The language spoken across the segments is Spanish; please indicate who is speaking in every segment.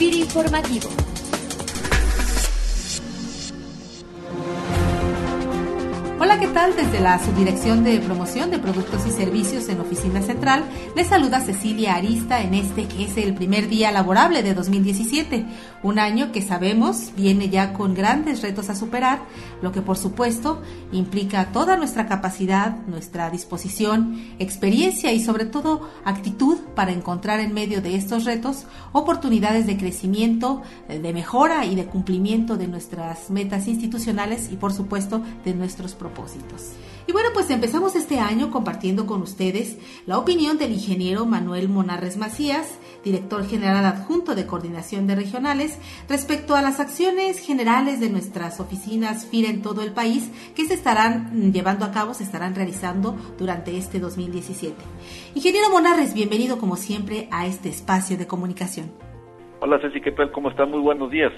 Speaker 1: FIR Informativo.
Speaker 2: Hola, ¿qué tal? Desde la Subdirección de Promoción de Productos y Servicios en Oficina Central, les saluda Cecilia Arista en este que es el primer día laborable de 2017, un año que sabemos viene ya con grandes retos a superar, lo que por supuesto implica toda nuestra capacidad, nuestra disposición, experiencia y sobre todo actitud para encontrar en medio de estos retos oportunidades de crecimiento, de mejora y de cumplimiento de nuestras metas institucionales y por supuesto de nuestros propósitos y bueno, pues empezamos este año compartiendo con ustedes la opinión del ingeniero Manuel Monarres Macías, director general adjunto de Coordinación de Regionales, respecto a las acciones generales de nuestras oficinas FIRA en todo el país que se estarán llevando a cabo, se estarán realizando durante este 2017. Ingeniero Monarres, bienvenido como siempre a este espacio de comunicación.
Speaker 3: Hola Ceci, ¿qué tal? ¿Cómo están? Muy buenos días.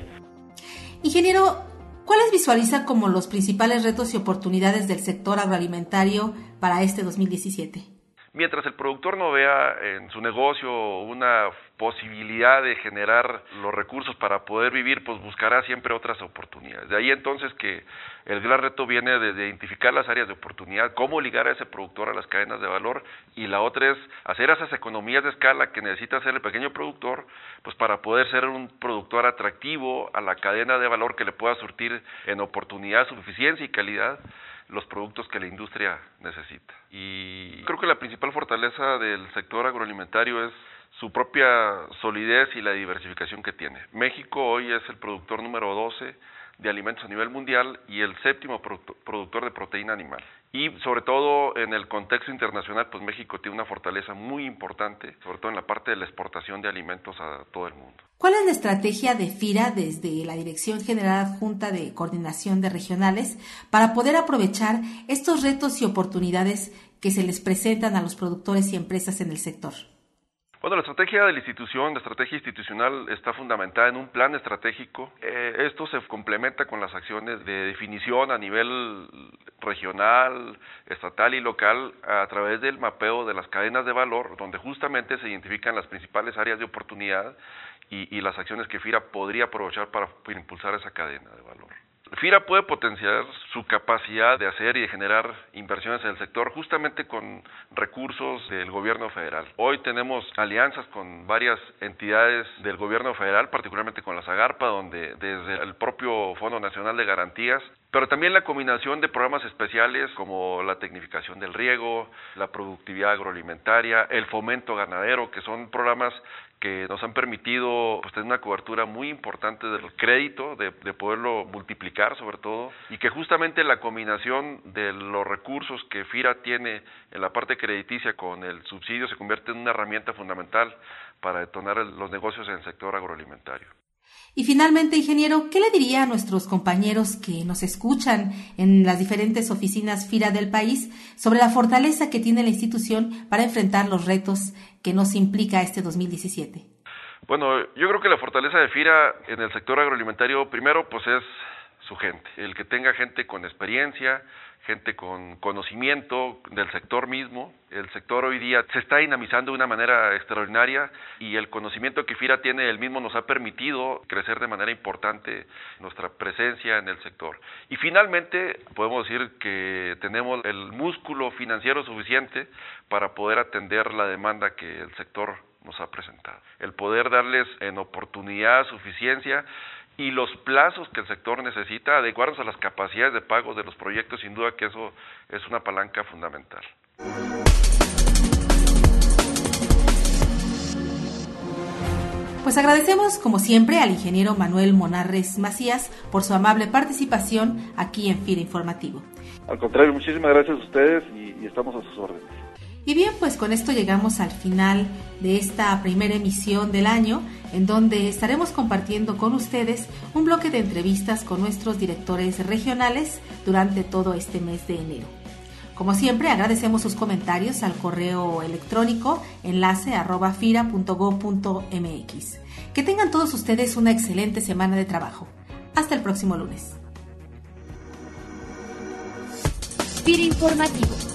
Speaker 2: Ingeniero, ¿Cuáles visualiza como los principales retos y oportunidades del sector agroalimentario para este 2017?
Speaker 3: Mientras el productor no vea en su negocio una posibilidad de generar los recursos para poder vivir, pues buscará siempre otras oportunidades. De ahí entonces que el gran reto viene de identificar las áreas de oportunidad, cómo ligar a ese productor a las cadenas de valor y la otra es hacer esas economías de escala que necesita hacer el pequeño productor, pues para poder ser un productor atractivo a la cadena de valor que le pueda surtir en oportunidad, suficiencia y calidad los productos que la industria necesita. Y creo que la principal fortaleza del sector agroalimentario es su propia solidez y la diversificación que tiene. México hoy es el productor número 12 de alimentos a nivel mundial y el séptimo productor de proteína animal. Y sobre todo en el contexto internacional, pues México tiene una fortaleza muy importante, sobre todo en la parte de la exportación de alimentos a todo el mundo.
Speaker 2: ¿Cuál es la estrategia de FIRA desde la Dirección General Adjunta de Coordinación de Regionales para poder aprovechar estos retos y oportunidades que se les presentan a los productores y empresas en el sector?
Speaker 3: Bueno, la estrategia de la institución, la estrategia institucional está fundamentada en un plan estratégico. Eh, esto se complementa con las acciones de definición a nivel regional, estatal y local a través del mapeo de las cadenas de valor, donde justamente se identifican las principales áreas de oportunidad y, y las acciones que FIRA podría aprovechar para impulsar esa cadena de valor. FIRA puede potenciar su capacidad de hacer y de generar inversiones en el sector justamente con recursos del gobierno federal. Hoy tenemos alianzas con varias entidades del gobierno federal, particularmente con la Zagarpa, donde desde el propio Fondo Nacional de Garantías pero también la combinación de programas especiales como la tecnificación del riego, la productividad agroalimentaria, el fomento ganadero, que son programas que nos han permitido pues, tener una cobertura muy importante del crédito, de, de, poderlo multiplicar sobre todo, y que justamente la combinación de los recursos que FIRA tiene en la parte crediticia con el subsidio se convierte en una herramienta fundamental para detonar los negocios en el sector agroalimentario.
Speaker 2: Y finalmente, ingeniero, ¿qué le diría a nuestros compañeros que nos escuchan en las diferentes oficinas FIRA del país sobre la fortaleza que tiene la institución para enfrentar los retos que nos implica este 2017?
Speaker 3: Bueno, yo creo que la fortaleza de FIRA en el sector agroalimentario, primero, pues es gente, el que tenga gente con experiencia, gente con conocimiento del sector mismo. El sector hoy día se está dinamizando de una manera extraordinaria y el conocimiento que FIRA tiene el mismo nos ha permitido crecer de manera importante nuestra presencia en el sector. Y finalmente podemos decir que tenemos el músculo financiero suficiente para poder atender la demanda que el sector nos ha presentado. El poder darles en oportunidad, suficiencia y los plazos que el sector necesita, adecuarnos a las capacidades de pago de los proyectos, sin duda que eso es una palanca fundamental.
Speaker 2: Pues agradecemos, como siempre, al ingeniero Manuel Monarres Macías por su amable participación aquí en FIRA Informativo.
Speaker 3: Al contrario, muchísimas gracias a ustedes y, y estamos a sus órdenes.
Speaker 2: Y bien, pues con esto llegamos al final de esta primera emisión del año, en donde estaremos compartiendo con ustedes un bloque de entrevistas con nuestros directores regionales durante todo este mes de enero. Como siempre, agradecemos sus comentarios al correo electrónico enlace. Que tengan todos ustedes una excelente semana de trabajo. Hasta el próximo lunes.
Speaker 1: FIRA Informativo